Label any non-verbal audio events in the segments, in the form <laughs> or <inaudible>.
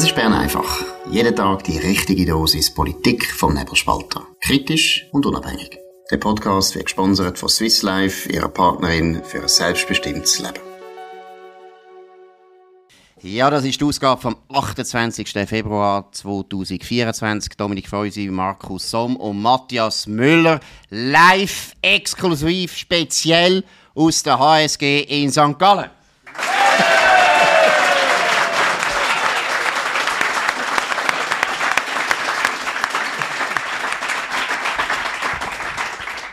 Das ist Bern einfach. Jeden Tag die richtige Dosis Politik vom Nebelspalter. Kritisch und unabhängig. Der Podcast wird gesponsert von Swiss Life, ihrer Partnerin für ein selbstbestimmtes Leben. Ja, das ist die Ausgabe vom 28. Februar 2024. Dominik Feusi, Markus Somm und Matthias Müller. Live, exklusiv, speziell aus der HSG in St. Gallen.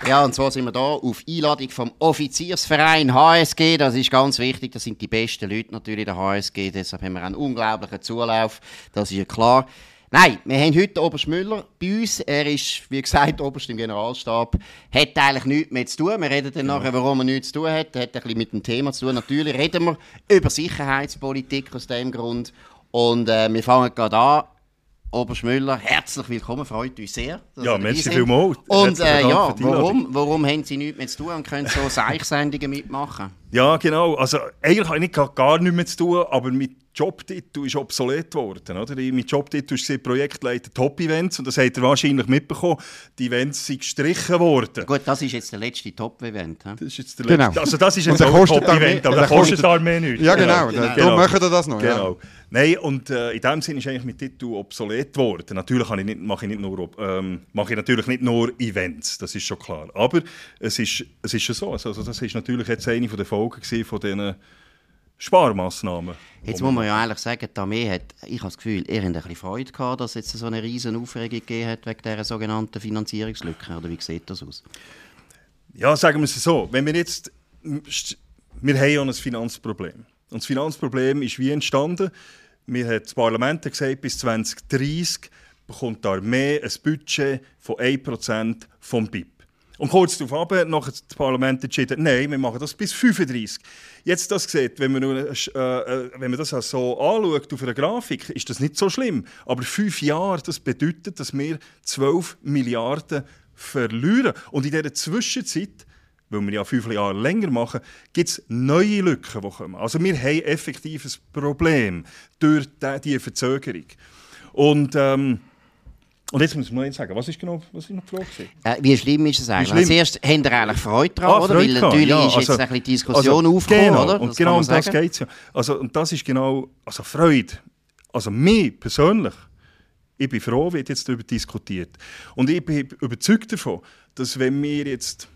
Ja, und zwar sind wir hier auf Einladung vom Offiziersverein HSG. Das ist ganz wichtig. Das sind die besten Leute natürlich der HSG. Deshalb haben wir einen unglaublichen Zulauf. Das ist ja klar. Nein, wir haben heute Oberst Müller bei uns. Er ist, wie gesagt, Oberst im Generalstab. Hat eigentlich nichts mehr zu tun. Wir reden dann ja. nachher, warum er nichts zu tun hat. Hat ein bisschen mit dem Thema zu tun. Natürlich reden wir über Sicherheitspolitik aus dem Grund. Und äh, wir fangen gerade an Oberst Müller, herzlich willkommen, freut uns sehr. Ja, merci vielmals. Und äh, ja, warum, warum haben Sie nichts mehr zu tun und können so <laughs> Seichsendungen mitmachen? Ja, genau. Also eigentlich habe ich gar nichts mehr zu tun, aber mit Jobtitel ist obsolet geworden. Oder? Mein Jobtitel ist Projektleiter Top-Events und das habt ihr wahrscheinlich mitbekommen. Die Events sind gestrichen worden. Gut, das ist jetzt der letzte Top-Event. Das ist jetzt der genau. letzte. Also das ist jetzt ein Top-Event, aber der kostet Armee nichts. Ja, genau. genau. Darum machen wir das noch. Genau. Ja. Nein, und äh, in dem Sinne ist eigentlich mein Titel obsolet geworden. Natürlich ich nicht, mache, ich nicht nur, ähm, mache ich natürlich nicht nur Events, das ist schon klar. Aber es ist, es ist schon so. Also, das ist natürlich jetzt eine der Folgen von diesen Sparmaßnahmen. Jetzt muss man ja ehrlich sagen, die Armee hat, ich habe das Gefühl, ihr habt ein bisschen Freude gehabt, dass es jetzt so eine riesen Aufregung gegeben hat wegen dieser sogenannten Finanzierungslücke. Oder wie sieht das aus? Ja, sagen wir es so. Wenn wir jetzt, wir haben ja ein Finanzproblem. Und das Finanzproblem ist wie entstanden? Wir haben das Parlament gesagt, bis 2030 bekommt die Armee ein Budget von 1% vom BIP. Und kurz darauf hat das Parlament entschieden, nein, wir machen das bis 35. Jetzt das sieht, wenn man, äh, äh, wenn man das so anschaut auf einer Grafik, ist das nicht so schlimm. Aber fünf Jahre, das bedeutet, dass wir 12 Milliarden verlieren. Und in dieser Zwischenzeit, weil wir ja fünf Jahre länger machen, gibt es neue Lücken, die kommen. Also wir haben effektiv ein Problem durch diese Verzögerung. Und ähm, und jetzt muss man noch sagen, was ist genau was ist noch die Frage? Äh, wie schlimm ist es eigentlich? Also zuerst habt ihr eigentlich Freude daran, ah, oder? Weil natürlich ja, ist jetzt also, ein bisschen Diskussion also, aufgekommen, genau, oder? Und genau um das geht es ja. Also, und das ist genau, also Freude, also mir persönlich, ich bin froh, wird jetzt darüber diskutiert. Und ich bin überzeugt davon, dass wenn wir jetzt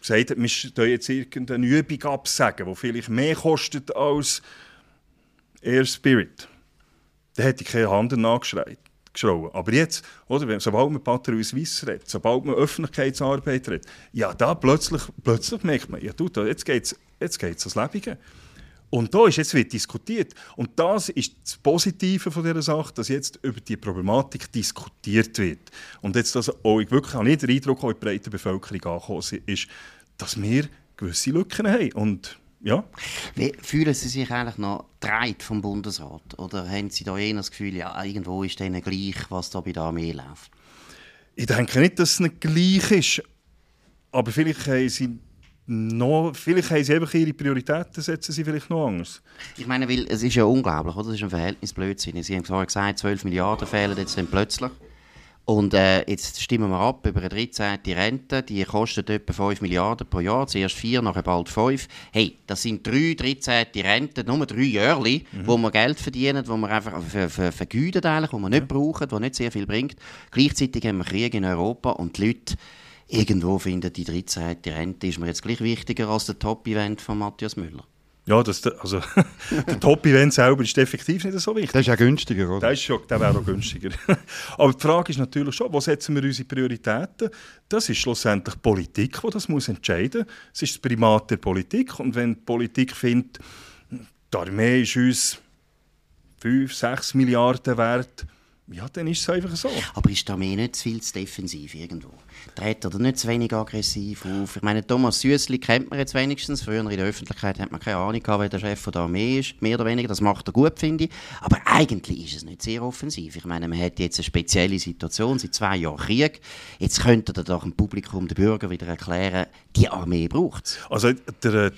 gesagt haben, wir stellen jetzt irgendeine Übung absagen, die vielleicht mehr kostet als Air Spirit, dann hätte ich keine Hand nachgeschreit geschrien. Aber jetzt, oder, sobald man Batterie Suisse redet, sobald man Öffentlichkeitsarbeit redet, ja, da plötzlich, plötzlich merkt man, ja, du, jetzt geht es ans Lebige. Und da ist jetzt wird diskutiert. Und das ist das Positive von dieser Sache, dass jetzt über die Problematik diskutiert wird. Und jetzt, dass auch ich wirklich auch nicht den Eindruck, in der breiten Bevölkerung angekommen ist, dass wir gewisse Lücken haben. Und ja. Wie fühlen Sie sich eigentlich noch dreit vom Bundesrat? Oder haben Sie da eher das Gefühl, ja, irgendwo ist denen gleich, was da bei der Armee läuft? Ich denke nicht, dass es nicht gleich ist. Aber vielleicht haben sie noch, vielleicht haben sie einfach ihre Prioritäten setzen sie vielleicht noch anders. Ich meine, weil es ist ja unglaublich, oder? Das ist ein Verhältnisblödsinn. Sie haben vorher gesagt, 12 Milliarden fehlen jetzt dann plötzlich. Und äh, jetzt stimmen wir ab über eine 13. Rente, die kostet etwa 5 Milliarden pro Jahr, zuerst 4, nachher bald 5. Hey, das sind drei 13. Renten, nur drei Jahre, mhm. wo wir Geld verdienen, wo wir einfach ver ver vergüten eigentlich, wo wir nicht ja. brauchen, wo nicht sehr viel bringt. Gleichzeitig haben wir Krieg in Europa und die Leute irgendwo finden, die 13. Rente ist mir jetzt gleich wichtiger als der Top-Event von Matthias Müller. Ja, das, also, <laughs> der Top-Event selber ist effektiv nicht so wichtig. Der ist ja günstiger, oder? Der, ist schon, der wäre auch günstiger. <laughs> Aber die Frage ist natürlich schon, wo setzen wir unsere Prioritäten? Das ist schlussendlich Politik, die das muss entscheiden muss. Es ist das Primat der Politik. Und wenn die Politik findet, die Armee ist uns 5, 6 Milliarden wert, ja, dann ist es einfach so. Aber ist die Armee nicht zu viel zu defensiv irgendwo? Tritt er nicht zu wenig aggressiv auf? Ich meine, Thomas Süssli kennt man jetzt wenigstens. Früher in der Öffentlichkeit hat man keine Ahnung gehabt, wer der Chef der Armee ist. Mehr oder weniger, das macht er gut, finde ich. Aber eigentlich ist es nicht sehr offensiv. Ich meine, man hat jetzt eine spezielle Situation, seit zwei Jahren Krieg. Jetzt könnte er doch dem Publikum, den Bürgern wieder erklären, die Armee braucht es. Also der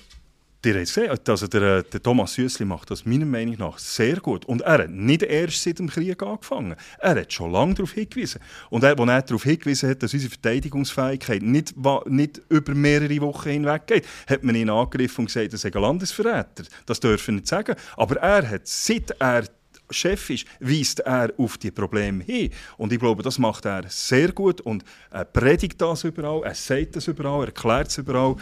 Gesehen, also der, der Thomas Süssli macht das meiner Meinung nach sehr gut. Und er hat nicht erst seit dem Krieg angefangen. Er hat schon lange darauf hingewiesen. Und er, als er darauf hingewiesen hat, dass unsere Verteidigungsfähigkeit nicht, nicht über mehrere Wochen hinweg geht, hat man ihn angegriffen und gesagt, er sei ein Landesverräter. Das dürfen wir nicht sagen. Aber er hat, seit er Chef ist, weist er auf die Probleme hin. Und ich glaube, das macht er sehr gut. Und er predigt das überall, er sagt das überall, er erklärt es überall.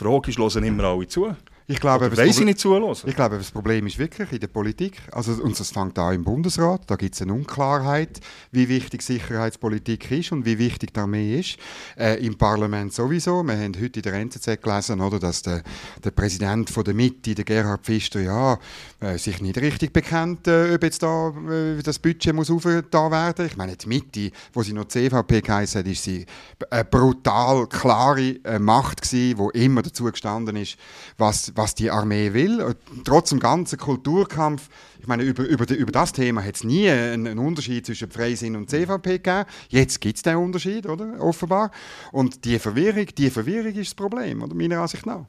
Die Frage ist, hören immer alle zu? Ich glaube, weiss ich nicht zulassen? Ich glaube, das Problem ist wirklich in der Politik. Also, und das fängt an im Bundesrat. Da gibt es eine Unklarheit, wie wichtig Sicherheitspolitik ist und wie wichtig die Armee ist. Äh, Im Parlament sowieso. Wir haben heute in der NZZ gelesen, oder, dass der, der Präsident von der Mitte, der Gerhard Pfister, ja, äh, sich nicht richtig bekennt, äh, ob jetzt da, äh, das Budget muss aufgetan werden. Ich meine, die Mitte, wo sie noch CVP geheißen hat, ist sie eine brutal klare äh, Macht gewesen, wo immer dazu gestanden ist, was was die Armee will. Trotz dem ganzen Kulturkampf, ich meine, über, über, über das Thema hat es nie einen, einen, Unterschied zwischen Freisinn und CVP gegeben. Jetzt gibt es den Unterschied, oder? Offenbar. Und die Verwirrung, die Verwirrung ist das Problem, oder? meiner Ansicht nach.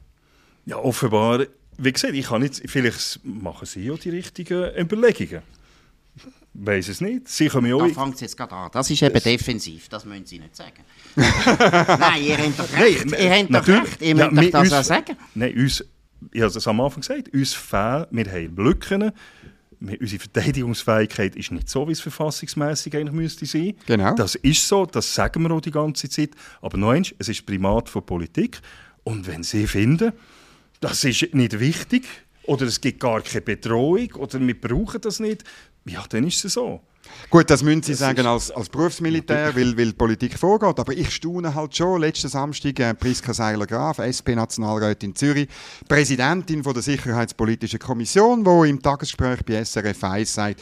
Ja, offenbar. Wie gesagt, ich kann nicht, vielleicht machen Sie ja die richtigen Überlegungen. Weiß es nicht. Sie können auch... Da fängt es jetzt gerade an. Das ist eben das defensiv, das müssen Sie nicht sagen. <laughs> Nein, ihr habt doch recht. Nein, ihr habt doch recht. Ihr ja, müsst doch das uns, auch sagen. Nein, uns ich habe es am Anfang gesagt, uns fehlen, wir haben Lücken. Unsere Verteidigungsfähigkeit ist nicht so, wie es verfassungsmäßig eigentlich müsste sein. Genau. Das ist so, das sagen wir auch die ganze Zeit. Aber noch eins, es ist Primat von Politik. Und wenn Sie finden, das ist nicht wichtig oder es gibt gar keine Bedrohung oder wir brauchen das nicht, ja, dann ist es so. Gut, das müssen Sie das sagen als, als Berufsmilitär, weil, weil die Politik vorgeht. Aber ich staune halt schon. Letzten Samstag äh, Priska Seiler-Graf, SP-Nationalrätin Zürich, Präsidentin von der Sicherheitspolitischen Kommission, die im Tagesgespräch bei SRF 1 sagt,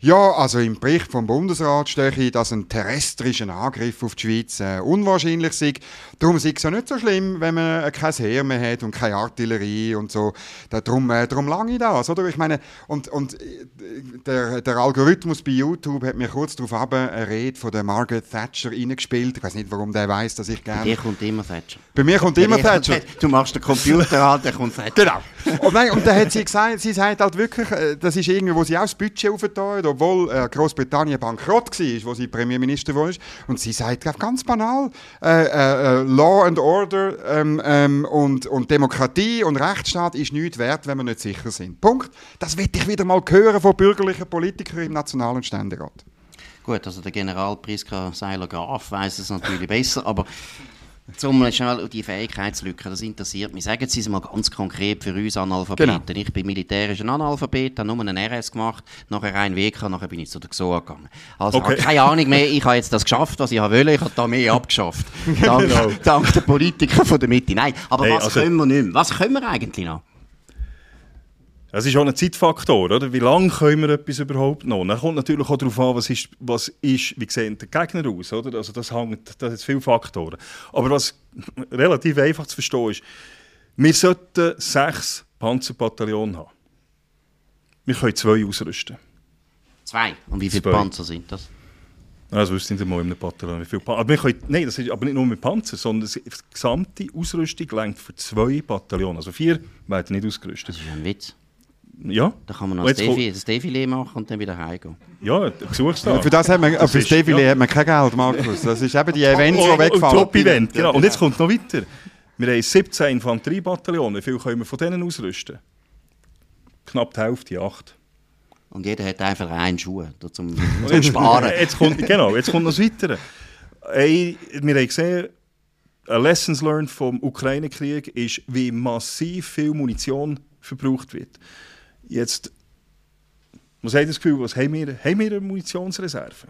ja, also im Bericht vom Bundesrat stehe dass ein terrestrischer Angriff auf die Schweiz äh, unwahrscheinlich sei. Darum ist es ja nicht so schlimm, wenn man äh, kein Heer mehr hat und keine Artillerie und so. darum, äh, darum lange das, oder? Ich meine, und, und äh, der, der Algorithmus bei YouTube hat mir kurz darauf eine Rede von der Margaret Thatcher reingespielt. Ich weiß nicht, warum der weiß, dass ich gerne... Bei dir kommt immer Thatcher. Bei mir kommt Bei immer Thatcher. Du machst den Computer an, der kommt Thatcher. Genau. Und, nein, und dann hat sie gesagt, sie sagt halt wirklich, äh, das ist irgendwie, wo sie auch das Budget aufgetan obwohl äh, Großbritannien bankrott war, wo sie Premierminister war. Und sie sagt ganz banal, äh, äh, äh, Law and Order ähm, ähm, und, und Demokratie und Rechtsstaat ist nichts wert, wenn wir nicht sicher sind. Punkt. Das will ich wieder mal hören von bürgerlichen Politikern im Nationalen Ständerat. Gut, also der General Priska Seiler-Graf weiß es natürlich <laughs> besser, aber zum schnell die Fähigkeitslücke, das interessiert mich. Sagen Sie es mal ganz konkret für uns Analphabeten. Genau. Ich bin militärischer Analphabet, habe nur einen RS gemacht, nachher ein WK, nachher bin ich zu der XOA gegangen. Also okay. keine Ahnung mehr, ich habe jetzt das geschafft, was ich wollte, ich habe da mehr abgeschafft. <laughs> Dank, genau. dank der Politiker von der Mitte. Nein, aber hey, was also, können wir nicht mehr? Was können wir eigentlich noch? Es ist auch ein Zeitfaktor, oder? Wie lange können wir etwas überhaupt noch? Dann kommt natürlich auch darauf an, was ist, was ist wie sieht der Gegner aus, oder? Also das hängt, das hat viele Faktoren. Aber was relativ einfach zu verstehen ist, wir sollten sechs Panzerbataillone haben. Wir können zwei ausrüsten. Zwei? Und wie viele zwei. Panzer sind das? Also wüsste nicht einmal in einem Bataillon, wie viele Panzer. Aber wir können, nein, das ist aber nicht nur mit Panzer, sondern die gesamte Ausrüstung längt für zwei Bataillone. Also vier werden nicht ausgerüstet. Das ist ein Witz. Ja. Da kann man noch das, Defi, das Defilé machen und dann wieder heimgehen. Ja, Besuchstag. Für das hat man, das für das Defilé ja. hat man kein Geld, Markus. Das ist eben die <laughs> Events, die wegfallen. Top-Event, genau. Und jetzt kommt noch weiter. Wir haben 17 Infanteriebataillone. Wie viel können wir von denen ausrüsten? Knapp die Hälfte, 8. Und jeder hat einfach einen Schuh zum, <laughs> zum Sparen. jetzt kommt, genau, jetzt kommt noch das Weitere. Hey, wir haben gesehen, ein Lessons learned vom Ukraine-Krieg ist, wie massiv viel Munition verbraucht wird. Jetzt, was hat das Gefühl, was haben wir, haben wir eine Munitionsreserve?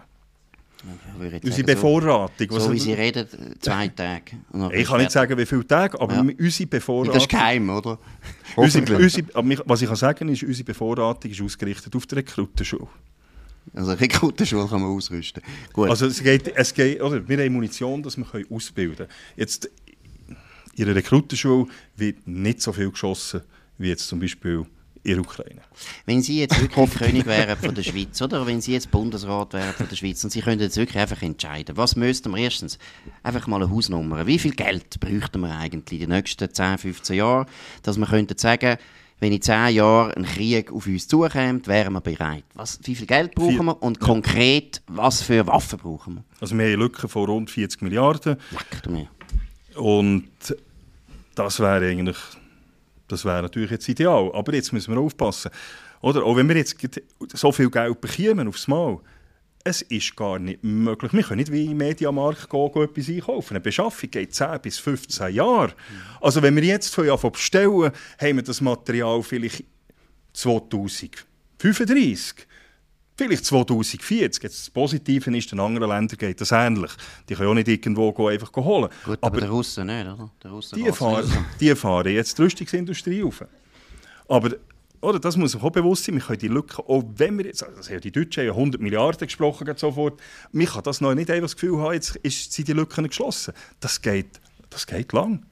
Ja, unsere Bevorratung. So, so wie Sie reden, zwei Tage. Ich kann nicht sagen, wie viele Tage, aber ja. unsere Bevorratung... Das ist geheim, oder? <laughs> unsere, unsere, was ich kann sagen ist, unsere Bevorratung ist ausgerichtet auf die Rekrutenschule. Also Rekrutenschule kann man ausrüsten. Gut. Also es geht, es geht, oder, wir haben Munition, dass wir ausbilden können. Jetzt, in der Rekrutenschule wird nicht so viel geschossen, wie jetzt zum Beispiel in der Ukraine. Wenn Sie jetzt wirklich <laughs> König wären von der Schweiz, oder wenn Sie jetzt Bundesrat wären von der Schweiz und Sie könnten jetzt wirklich einfach entscheiden, was müssten wir erstens einfach mal eine Hausnummer, wie viel Geld bräuchten wir eigentlich in den nächsten 10, 15 Jahren, dass wir könnten sagen, wenn in 10 Jahren ein Krieg auf uns zukommt, wären wir bereit. Was, wie viel Geld brauchen wir und konkret, was für Waffen brauchen wir? Also wir haben eine Lücke von rund 40 Milliarden Leck du mir. und das wäre eigentlich, das wäre natürlich jetzt ideal. Aber jetzt müssen wir aufpassen. Oder? Auch wenn wir jetzt so viel Geld bekommen aufs Mal, es ist gar nicht möglich. Wir können nicht wie im Mediamarkt gehen, gehen etwas einkaufen. Eine Beschaffung geht 10 bis 15 Jahre. Also wenn wir jetzt von anfangen bestellen, haben wir das Material vielleicht 2035. Vielleicht 2040. Jetzt das Positive ist, in anderen Ländern geht das ähnlich. Die können auch nicht irgendwo einfach holen. Gut, aber, der Russen nicht, oder? Der Russen Die fahren, die fahren jetzt die Rüstungsindustrie auf. Aber oder, das muss auch bewusst sein, wir können die Lücke, auch wenn wir jetzt, also die Deutschen haben ja 100 Milliarden gesprochen sofort, man kann das noch nicht einfach das Gefühl haben, jetzt ist, sind die Lücken geschlossen. Das geht, das geht lang.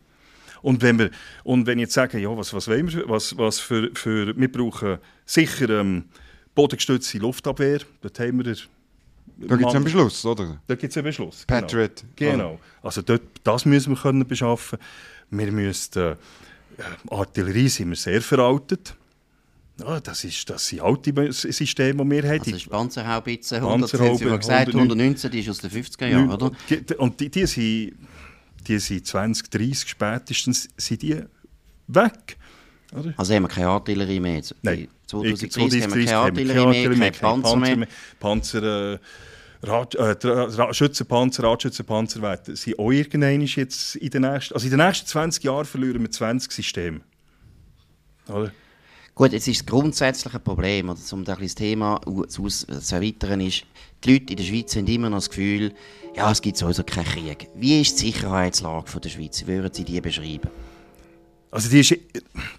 Und wenn wir, und wenn ich jetzt sagen, ja, was, was wollen wir, was, was für, für, wir brauchen sicher ähm, bodengestützte Luftabwehr, dort haben wir den Da gibt es einen Beschluss, oder? da gibt es einen Beschluss. Patriot. Genau. genau. Also dort, das müssen wir können beschaffen. Wir müssen, äh, Artillerie sind wir sehr veraltet. Ja, das, ist, das sind alte Systeme, die wir haben. Also Die- ist Panzerhaubitze, Panzerhaube, 100, Sie haben gesagt, 109. 119, die ist aus den 50er Jahren, oder? Und die, die, sind, die sind 20, 30 spätestens sind die weg. Oder? Also haben wir keine Artillerie mehr. Nein. 2030 2030 haben wir keine Artillerie mehr, keine Panzer mehr. Panzer, äh, Rad, äh, Schützenpanzer, Radschützenpanzer werden sind auch irgendwann jetzt in den nächsten, also in den nächsten 20 Jahren verlieren wir 20 Systeme. Oder? Gut, jetzt ist das grundsätzliche Problem, oder, um das Thema zu, aus- zu erweitern, ist, die Leute in der Schweiz haben immer noch das Gefühl, ja, es gibt sowieso keinen Krieg. Wie ist die Sicherheitslage von der Schweiz? Wie würden Sie die beschreiben? Also die ist,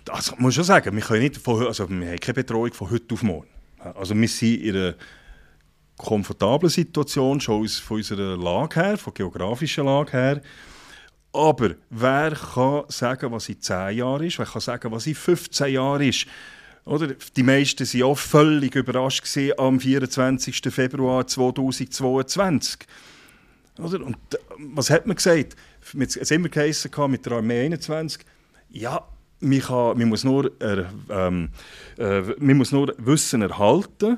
also ich muss schon sagen, wir, können nicht von, also wir haben keine Bedrohung von heute auf morgen. Also wir sind in einer komfortablen Situation, schon von unserer Lage her, von geografischer Lage her. Aber wer kann sagen, was in 10 Jahren ist? Wer kann sagen, was in 15 Jahren ist? Oder? Die meisten waren auch völlig überrascht am 24. Februar 2022. Oder? Und äh, was hat man gesagt? Hat immer geheißen, mit der Armee 21, ja, man, kann, man, muss nur, er, ähm, äh, man muss nur Wissen erhalten,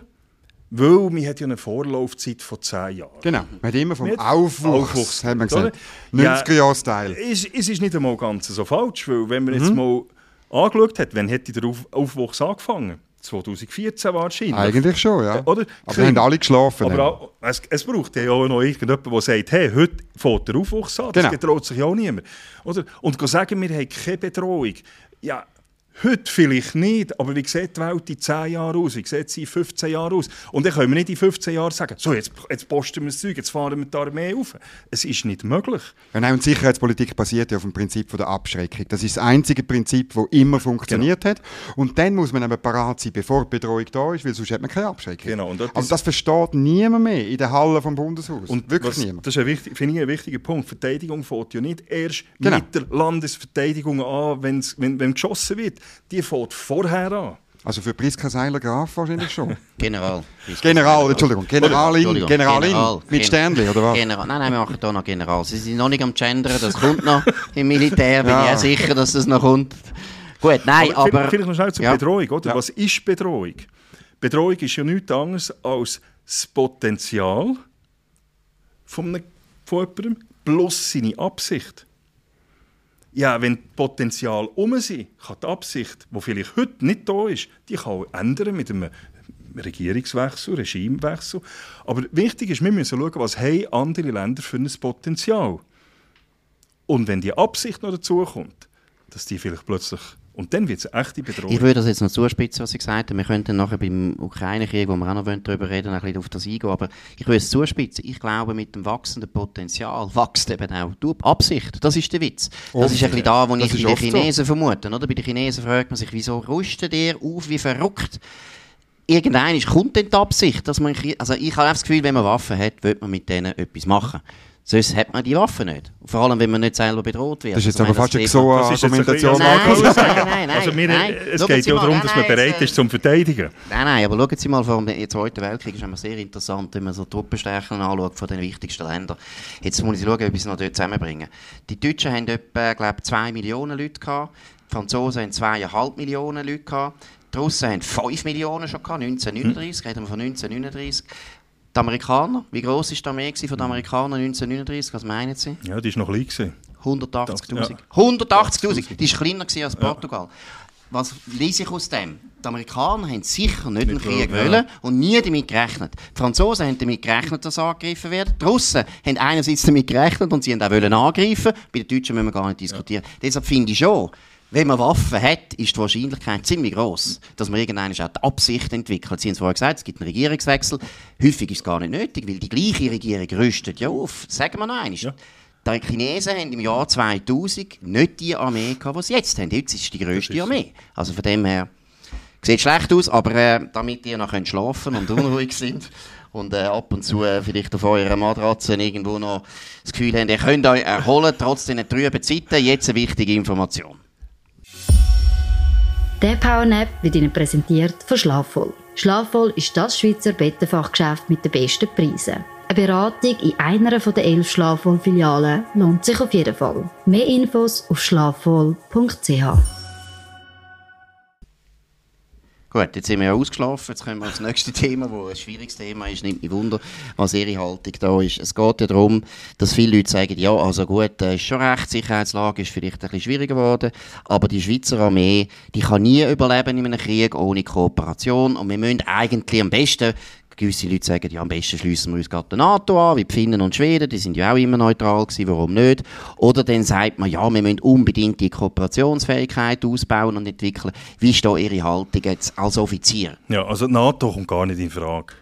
weil man hat ja eine Vorlaufzeit von 10 Jahren. Genau. Man hat immer vom Nicht? Aufwuchs, Aufwuchs, haben wir gesagt. Ja. 90er-Jahre-Style. Es, es ist nicht einmal ganz so falsch, weil wenn man Mhm. jetzt mal angeschaut hat, wann hätte der Auf Aufwuchs angefangen? 2014 wahrscheinlich. Eigentlich schon, ja. Oder? Aber wir haben alle geschlafen. Aber auch, es, es braucht ja auch noch irgendjemanden, der sagt, hey, heute fängt der Aufwuchs an. Das Genau. getraut sich ja auch niemand. Oder? Und sagen, wir haben keine Bedrohung. Ja, heute vielleicht nicht, aber wie sieht die Welt in 10 Jahren aus? Wie sieht sie in 15 Jahren aus? Und dann können wir nicht in 15 Jahren sagen, so, jetzt, jetzt posten wir das Zeug, jetzt fahren wir die Armee auf. Es ist nicht möglich. Ja, nein, und Sicherheitspolitik basiert ja auf dem Prinzip von der Abschreckung. Das ist das einzige Prinzip, das immer funktioniert Genau. hat. Und dann muss man eben parat sein, bevor die Bedrohung da ist, weil sonst hat man keine Abschreckung. Genau, und das- Aber das versteht niemand mehr in der Halle vom Bundeshaus. Und Wirklich was, niemand. Das ist ein wichtig, finde ich ein wichtiger Punkt. Verteidigung fängt ja nicht erst Genau. mit der Landesverteidigung an, wenn's, wenn, wenn geschossen wird. Die fängt vorher an. Also für Priska Seiler-Graf wahrscheinlich schon. <laughs> General. General, Entschuldigung, Generalin, Entschuldigung, Generalin General. mit Sternli, oder was? General. Nein, nein, wir machen hier noch General. Sie sind noch nicht am Gendern, das kommt noch im Militär, bin Ja. ich auch sicher, dass das noch kommt. Gut, nein, aber... vielleicht, vielleicht noch schnell zur Ja. Bedrohung. Oder? Ja. Was ist Bedrohung? Bedrohung ist ja nichts anderes als das Potenzial von, einem, von jemandem plus seine Absicht. Ja, wenn das Potenzial um ist, kann die Absicht, die vielleicht heute nicht da ist, die kann ändern mit einem Regierungswechsel, Regimewechsel. Aber wichtig ist, wir müssen schauen, was haben andere Länder für ein Potenzial. Und wenn die Absicht noch dazu kommt, dass die vielleicht plötzlich... Und dann wird es eine echte Bedrohung. Ich würde das jetzt noch zuspitzen, was ich gesagt habe. Wir könnten nachher beim Ukraine-Krieg, wo wir auch noch darüber reden wollen, ein bisschen auf das eingehen. Aber ich würde es zuspitzen. Ich glaube, mit dem wachsenden Potenzial wächst eben auch die Absicht. Das ist der Witz. Das ist ein bisschen da, wo ich bei den oft so. Chinesen vermute. Oder? Bei den Chinesen fragt man sich, wieso rüstet ihr auf wie verrückt? Irgendwann kommt dann die Absicht, dass man... Also ich habe das Gefühl, wenn man Waffen hat, wird man mit denen etwas machen. Sonst hat man die Waffe nicht. Vor allem, wenn man nicht selber bedroht wird. Das ist jetzt Also, aber fast eine so Argumentation. Nein, Markus. nein, nein, nein, Also wir, nein. es Schauen geht Sie ja mal, darum, nein, dass man bereit jetzt, ist zum Verteidigen. Nein, nein, aber schauen Sie mal, vor dem Zweiten Weltkrieg ist immer sehr interessant, wenn man so Truppenstärken anschaut von den wichtigsten Ländern. Jetzt muss ich schauen, ob ich es noch dort zusammenbringen. Die Deutschen haben etwa, glaube 2 Millionen Leute gehabt, die Franzosen haben 2,5 Millionen Leute gehabt, die Russen haben 5 Millionen schon gehabt, 1939, reden wir von 1939. Die Amerikaner, wie gross war die Armee von den Amerikanern 1939, was meinen Sie? Ja, die war noch klein. Gewesen. 180'000. Ja. 180'000! Die war kleiner als Portugal. Was lese ich aus dem? Die Amerikaner haben sicher nicht einen Nicht Krieg wollen, und nie damit gerechnet. Die Franzosen haben damit gerechnet, dass sie angegriffen werden. Die Russen haben einerseits damit gerechnet und sie haben auch wollen angreifen. Bei den Deutschen müssen wir gar nicht diskutieren. Deshalb finde ich schon, wenn man Waffen hat, ist die Wahrscheinlichkeit ziemlich groß, dass man irgendwann auch die Absicht entwickelt. Sie haben es vorher gesagt, es gibt einen Regierungswechsel. Häufig ist es gar nicht nötig, weil die gleiche Regierung rüstet ja auf. Sagen wir noch einmal. Die Chinesen haben im Jahr 2000 nicht die Armee gehabt, die sie jetzt haben. Jetzt ist es die grösste. Armee. Also von dem her sieht schlecht aus, aber äh, damit ihr noch könnt schlafen und <laughs> unruhig sind und äh, ab und zu äh, vielleicht auf eurer Matratze irgendwo noch das Gefühl habt, ihr könnt euch erholen, trotz den trüben Zeiten. Jetzt eine wichtige Information. Der Powernap wird Ihnen präsentiert von Schlafvoll. Schlafvoll ist das Schweizer Bettenfachgeschäft mit den besten Preisen. Eine Beratung in einer der elf Schlafvoll-Filialen lohnt sich auf jeden Fall. Mehr Infos auf schlafvoll.ch. Gut, jetzt sind wir ja ausgeschlafen. Jetzt kommen wir aufs nächste <laughs> Thema, wo ein schwieriges Thema ist. Nimmt mich Wunder, was Ihre Haltung da ist. Es geht ja darum, dass viele Leute sagen, ja, also gut, ist schon recht, die Sicherheitslage ist vielleicht ein bisschen schwieriger geworden, aber die Schweizer Armee, die kann nie überleben in einem Krieg ohne Kooperation und wir müssen eigentlich am besten Gewisse Leute sagen, ja, am besten schließen wir uns gerade der NATO an, wie die Finnen und Schweden, die sind ja auch immer neutral gewesen, warum nicht? Oder dann sagt man, ja, wir müssen unbedingt die Kooperationsfähigkeit ausbauen und entwickeln. Wie ist da Ihre Haltung jetzt als Offizier Ja, also die NATO kommt gar nicht in Frage.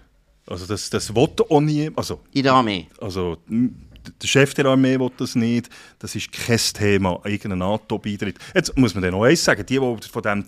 Also das, das will auch nie, also, in der Armee? also der Chef der Armee will das nicht. Das ist kein Thema, irgendein NATO-Beitritt. Jetzt muss man dann noch eins sagen, die, die von dem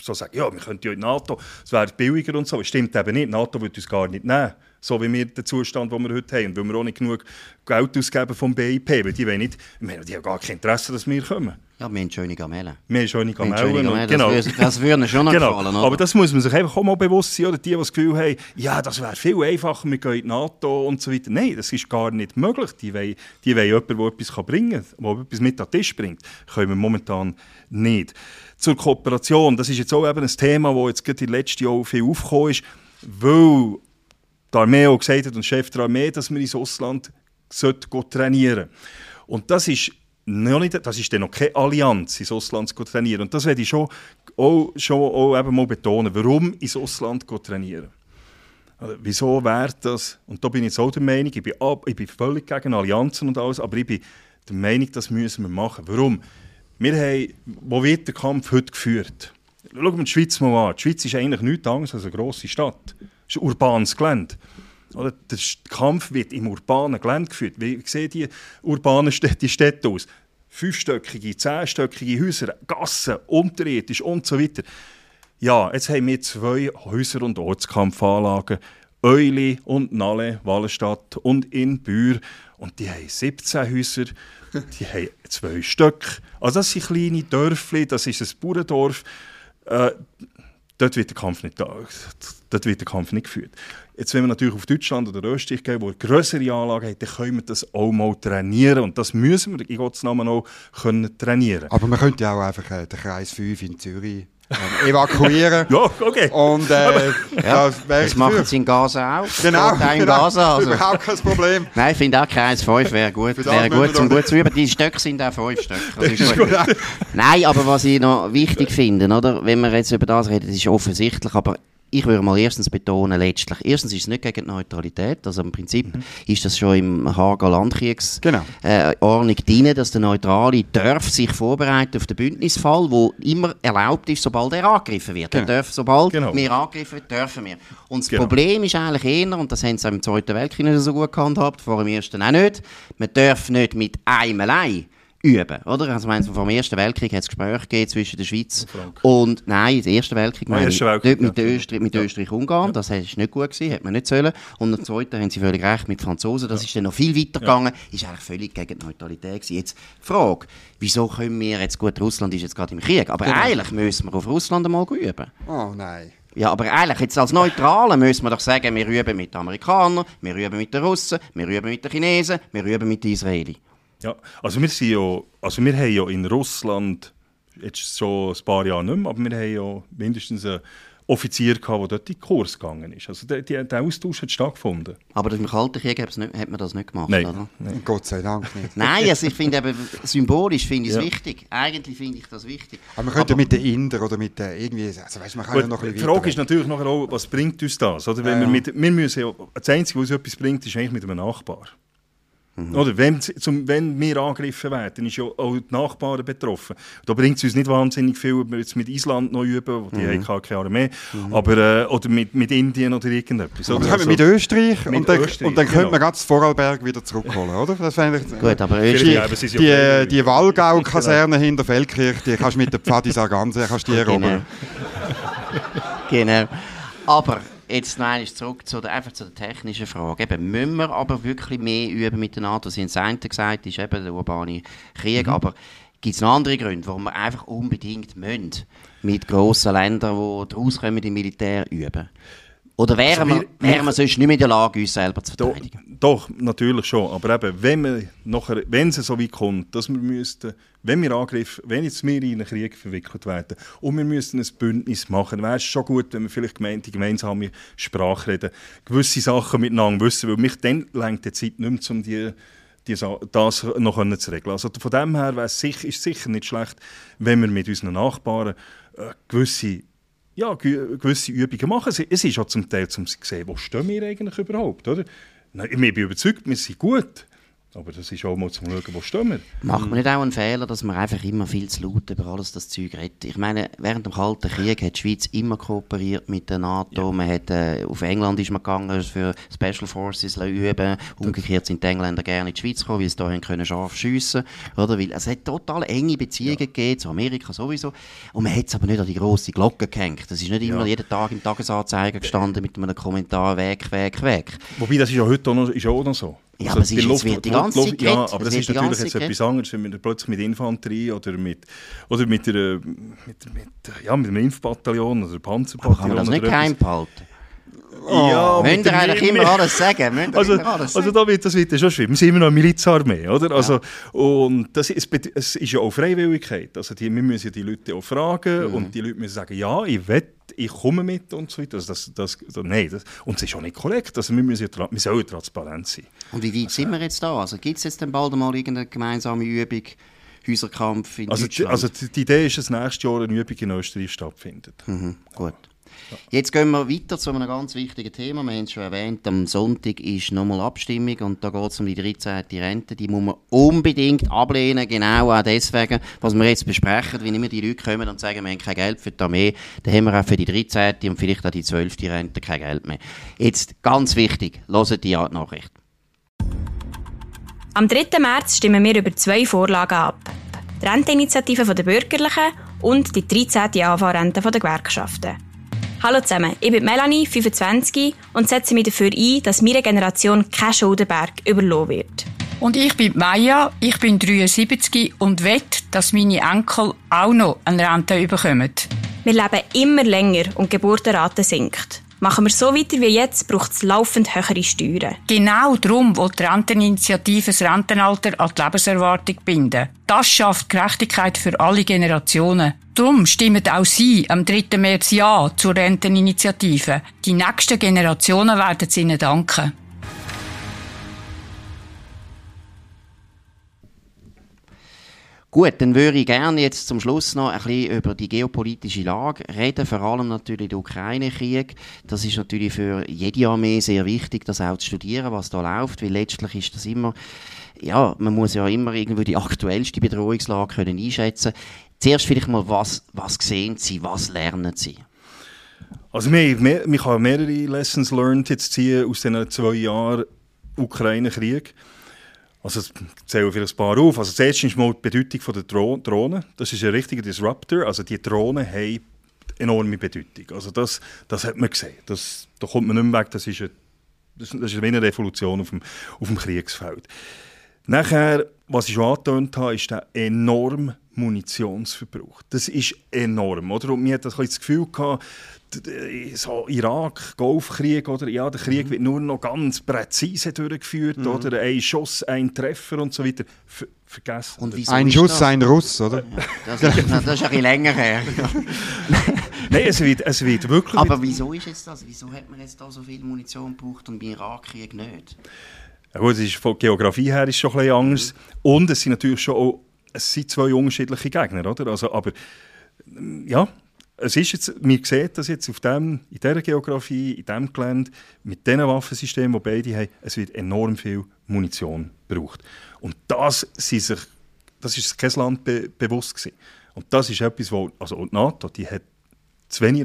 so sagen, ja, wir könnten ja in die NATO, es wäre billiger und so. Das stimmt eben nicht. Die NATO würde uns gar nicht nehmen. So wie wir den Zustand, den wir heute haben. Und weil wir auch nicht genug Geld ausgeben vom BIP. Weil die, wollen nicht, ich meine, die haben gar kein Interesse, dass wir kommen. Ja, wir haben schöne Gamellen. Wir haben schöne Gamellen. Genau. Das, würde, das würde schon noch <laughs> Genau. gefallen, oder? Aber das muss man sich einfach auch mal bewusst sein, oder die, die das Gefühl haben, ja, das wäre viel einfacher, wir gehen in die NATO und so weiter. Nein, das ist gar nicht möglich. Die wollen, die wollen jemanden, der etwas bringen kann, der etwas mit an den Tisch bringt. Können wir momentan nicht. Zur Kooperation, das ist jetzt auch eben ein Thema, das jetzt gerade in den letzten Jahren viel aufgekommen ist, weil die Armee auch gesagt hat, und Chef der Armee, dass wir ins Ausland sollte trainieren Und das ist noch nicht, das ist dann noch keine Allianz, ins Ausland zu trainieren. Und das werde ich schon, auch, schon auch eben mal betonen. Warum ins Ausland trainieren? Also, wieso wäre das, und da bin ich jetzt auch der Meinung, ich bin, ich bin völlig gegen Allianzen und alles, aber ich bin der Meinung, das müssen wir machen. Warum? Wir haben, wo wird der Kampf heute geführt? Schauen wir die Schweiz mal an. Die Schweiz ist eigentlich nichts anderes als eine grosse Stadt. Es ist ein urbanes Gelände. Der Kampf wird im urbanen Gelände geführt. Wie sehen die urbanen Städte, die Städte aus? Fünfstöckige, zehnstöckige Häuser, Gassen, unterirdisch und so weiter. Ja, jetzt haben wir zwei Häuser- und Ortskampfanlagen. Euli und Nalle, Wallenstadt und in Bühr. Und die haben 17 Häuser, die haben zwei Stück. Also das sind kleine Dörfli, das ist ein Bauerndorf. Äh, dort wird der Kampf nicht, dort wird der Kampf nicht geführt. Jetzt, wenn wir natürlich auf Deutschland oder Österreich gehen, wo größere Anlage hat, dann können wir das auch mal trainieren. Und das müssen wir in Gottes Namen auch können trainieren. Aber man könnte ja auch einfach äh, den Kreis 5 in Zürich evakuieren. <laughs> Ja, okay. Und äh, Ja, das machen sie in Gaza auch. Genau, in genau. Gaza. Also. überhaupt kein Problem. <laughs> Nein, ich finde auch Kreis 5 wäre gut, wäre gut zum gut zu üben. Die Stöcke sind auch 5 Stöcke. Das ist gut. Nein, aber was ich noch wichtig finde, oder, wenn wir jetzt über das reden, das ist offensichtlich, aber ich würde mal erstens betonen, letztlich, erstens ist es nicht gegen die Neutralität, also im Prinzip ist das schon im Hager Landkriegsordnung Genau. äh, drin, dass der Neutrale darf sich vorbereiten auf den Bündnisfall, wo immer erlaubt ist, sobald er angegriffen wird. Er Genau. darf, sobald Genau. wir angegriffen werden, dürfen wir. Und das Genau. Problem ist eigentlich eher, und das haben sie auch im Zweiten Weltkrieg nicht so gut gehandhabt, vor dem Ersten auch nicht, man darf nicht mit einem allein üben, oder? Also, meinst, vor dem Ersten Weltkrieg hat es Gespräche gegeben zwischen der Schweiz und, nein, der Erste Weltkrieg, meine Erste ich, Weltkrieg, nicht mit, ja. Österreich, mit Österreich-Ungarn, das ist nicht gut gewesen, hätte man nicht sollen. Und am Zweiten haben sie völlig recht mit Franzosen, das ist dann noch viel weiter gegangen, ist eigentlich völlig gegen die Neutralität gewesen. Jetzt, die Frage, wieso können wir jetzt, gut, Russland ist jetzt gerade im Krieg, aber eigentlich müssen wir auf Russland einmal üben. Oh nein. Ja, aber eigentlich, jetzt als Neutrale müssen wir doch sagen, wir üben mit den Amerikanern, wir üben mit den Russen, wir üben mit den Chinesen, wir üben mit den Israelis. Ja, also wir, sind ja, also wir haben ja in Russland, jetzt schon ein paar Jahre nicht mehr, aber wir haben ja mindestens einen Offizier gehabt, der dort in den Kurs gegangen ist. Also der, der, der Austausch hat stattgefunden. Aber im Kalten Krieg hat man das nicht gemacht, Nein. oder? Gott sei Dank nicht. Nein, also ich finde eben, symbolisch finde ich es Ja. wichtig. Eigentlich finde ich das wichtig. Aber man könnte mit den Indern oder mit den irgendwie, also weißt, man kann ja Gut, noch ein die Frage weiter ist natürlich nachher auch, was bringt uns das? Oder? Wenn Ja, wir, ja. mit, wir müssen ja, das Einzige, was uns etwas bringt, ist eigentlich mit einem Nachbar. Mhm. Oder wenn, zum, wenn wir angegriffen werden, dann ist ja auch die Nachbarn betroffen. Da bringt es uns nicht wahnsinnig viel, ob wir jetzt mit Island noch üben, wo die Mhm. haben keine- Armee, aber, äh, oder mit, mit Indien oder irgendetwas. Und Oder? Also- mit Österreich mit und dann, Österreich, und dann genau. könnte man ganz Vorarlberg wieder zurückholen, oder? Das ich, Gut, aber Österreich... ja die, freiwillig. die Wallgau-Kaserne hinter Feldkirch, die kannst du mit der Pfadi Sarganse kannst du die Genau. <laughs> erobern. genau. Aber jetzt einmal zurück zu der, einfach zu der technischen Frage. Eben, müssen wir aber wirklich mehr üben mit der NATO? Sie haben das eine gesagt, ist eben der urbane Krieg, Mhm. aber gibt es noch andere Gründe, warum wir einfach unbedingt müssen, mit grossen Ländern, die rauskommen im Militär, üben? Oder wären, Also wir, wir- wären wir sonst nicht mehr in der Lage, uns selber zu verteidigen? doch, natürlich schon. Aber eben, wenn, wir nachher, wenn es so weit kommt, dass wir müssten, wenn wir Angriff, wenn jetzt wir in einen Krieg verwickelt werden und wir müssten ein Bündnis machen, wäre es schon gut, wenn wir vielleicht gemein, die gemeinsame Sprache reden, gewisse Sachen miteinander wissen, weil mich dann lenkt die Zeit nicht mehr, um die, die, das noch zu regeln. Also von dem her ist es sicher nicht schlecht, wenn wir mit unseren Nachbarn äh, gewisse ja, ge- gewisse Übungen machen. Es- ist auch zum Teil, um zu sehen, wo stehen wir eigentlich überhaupt, oder? Ich bin überzeugt, wir sind gut. Aber das ist auch mal zum Schauen, wo stehen wir. Macht man nicht auch einen Fehler, dass man einfach immer viel zu laut über alles das Zeug redet? Ich meine, während dem Kalten Krieg hat die Schweiz immer kooperiert mit der NATO. Man hat, äh, auf England ist man gegangen für Special Forces zu üben. Umgekehrt sind die Engländer gerne in die Schweiz gekommen, weil sie da können scharf schiessen oder? Weil es hat total enge Beziehungen gegeben, zu Amerika sowieso. Und man hat es aber nicht an die grosse Glocke gehängt. Das ist nicht immer jeden Tag im Tagesanzeiger gestanden mit einem Kommentar weg, weg, weg. Wobei, das ist ja heute auch noch, ist auch noch so. Ja, aber es ist jetzt wird die ganze Zeit Ja, aber das ist natürlich jetzt etwas anderes, wenn wir plötzlich mit Infanterie oder mit, oder mit, der, mit, mit, ja, mit einem Impfbataillon oder Aber Panzerbataillon kann man das nicht geheim etwas- behalten? Ja, Müsst ihr der- eigentlich immer alles sagen? Müsst ihr Also, immer alles also sagen? da wird das wird ja schon schwimmen. Wir sind immer noch eine Milizarmee, oder? Also, und das ist, es ist ja auch Freiwilligkeit. Also die, wir müssen ja die Leute auch fragen Mhm. und die Leute müssen sagen, ja, ich will, ich komme mit und so weiter. Also das, das, das, nein, das, und es ist auch nicht korrekt. Also wir, müssen ja, wir sollen transparent sein. Und wie weit sind wir jetzt da? Also gibt es jetzt dann bald mal irgendeine gemeinsame Übung, Häuserkampf in Also, die, Deutschland? also die, die Idee ist, dass nächstes Jahr eine Übung in Österreich stattfindet. Mhm, gut. Jetzt gehen wir weiter zu einem ganz wichtigen Thema. Wir haben es schon erwähnt, am Sonntag ist nochmal Abstimmung und da geht es um die 13. Rente. Die muss man unbedingt ablehnen, genau auch deswegen, was wir jetzt besprechen. Wenn immer die Leute kommen und sagen, wir haben kein Geld für die Armee, dann haben wir auch für die 13. und vielleicht auch die 12. Rente kein Geld mehr. Jetzt ganz wichtig, hört die Nachricht. Am 3. März stimmen wir über zwei Vorlagen ab. Die Renteninitiative der Bürgerlichen und die 13. AV-Rente der Gewerkschaften. Hallo zusammen, ich bin Melanie, 25 und setze mich dafür ein, dass meiner Generation kein Schuldenberg überlassen wird. Und ich bin Maya, ich bin 73 und wette, dass meine Enkel auch noch eine Rente bekommen. Wir leben immer länger und die Geburtenrate sinkt. Machen wir so weiter wie jetzt, braucht es laufend höhere Steuern. Genau darum will die Renteninitiative das Rentenalter an die Lebenserwartung binden. Das schafft Gerechtigkeit für alle Generationen. Darum stimmen auch Sie am 3. März Ja zur Renteninitiative. Die nächsten Generationen werden es Ihnen danken. Gut, dann würde ich gerne jetzt zum Schluss noch ein bisschen über die geopolitische Lage reden, vor allem natürlich der Ukraine-Krieg. Das ist natürlich für jede Armee sehr wichtig, das auch zu studieren, was da läuft, weil letztlich ist das immer, ja, man muss ja immer irgendwie die aktuellste Bedrohungslage können einschätzen. Zuerst vielleicht mal, was, was sehen Sie, was lernen Sie? Also wir, wir, wir kann mehrere Lessons learned jetzt ziehen aus diesen zwei Jahren Ukraine-Krieg. Also ich zähle vielleicht ein paar auf. Also zuerst ist mal die Bedeutung der Dro Drohnen. Das ist ein richtiger Disruptor. Also die Drohnen haben enorme Bedeutung. Also das, das hat man gesehen. Das, da kommt man nicht mehr weg. Das ist, eine, das ist eine Revolution auf dem, auf dem Kriegsfeld. Nachher, was ich schon angetönt habe, ist der enorme Munitionsverbrauch. Das ist enorm. Oder? Und mir hat das, das Gefühl gehabt, so Irak, Golfkrieg, oder? Ja, der Krieg mhm. wird nur noch ganz präzise durchgeführt, mhm. oder? Ein Schuss, ein Treffer und so weiter. Ver vergessen. ein Schuss, das? ein Russ, oder? Das, ist, das ist ein bisschen länger her. <laughs> Nein, es wird, es wird wirklich... Aber wieso ist jetzt das? Wieso hat man jetzt da so viel Munition gebraucht und beim Irakkrieg nicht? Ja, gut, das ist von Geografie her ist schon ein bisschen anders. Und es sind natürlich schon auch, es sind zwei unterschiedliche Gegner, oder? Also, aber ja, es ist jetzt, wir sehen das jetzt auf dem, in dieser Geografie, in diesem Gelände, mit diesen Waffensystemen, die beide haben, es wird enorm viel Munition gebraucht. Und das, sind sich, das ist kein Land be bewusst gewesen. Und das ist etwas, wo, also die NATO, die hat zu wenig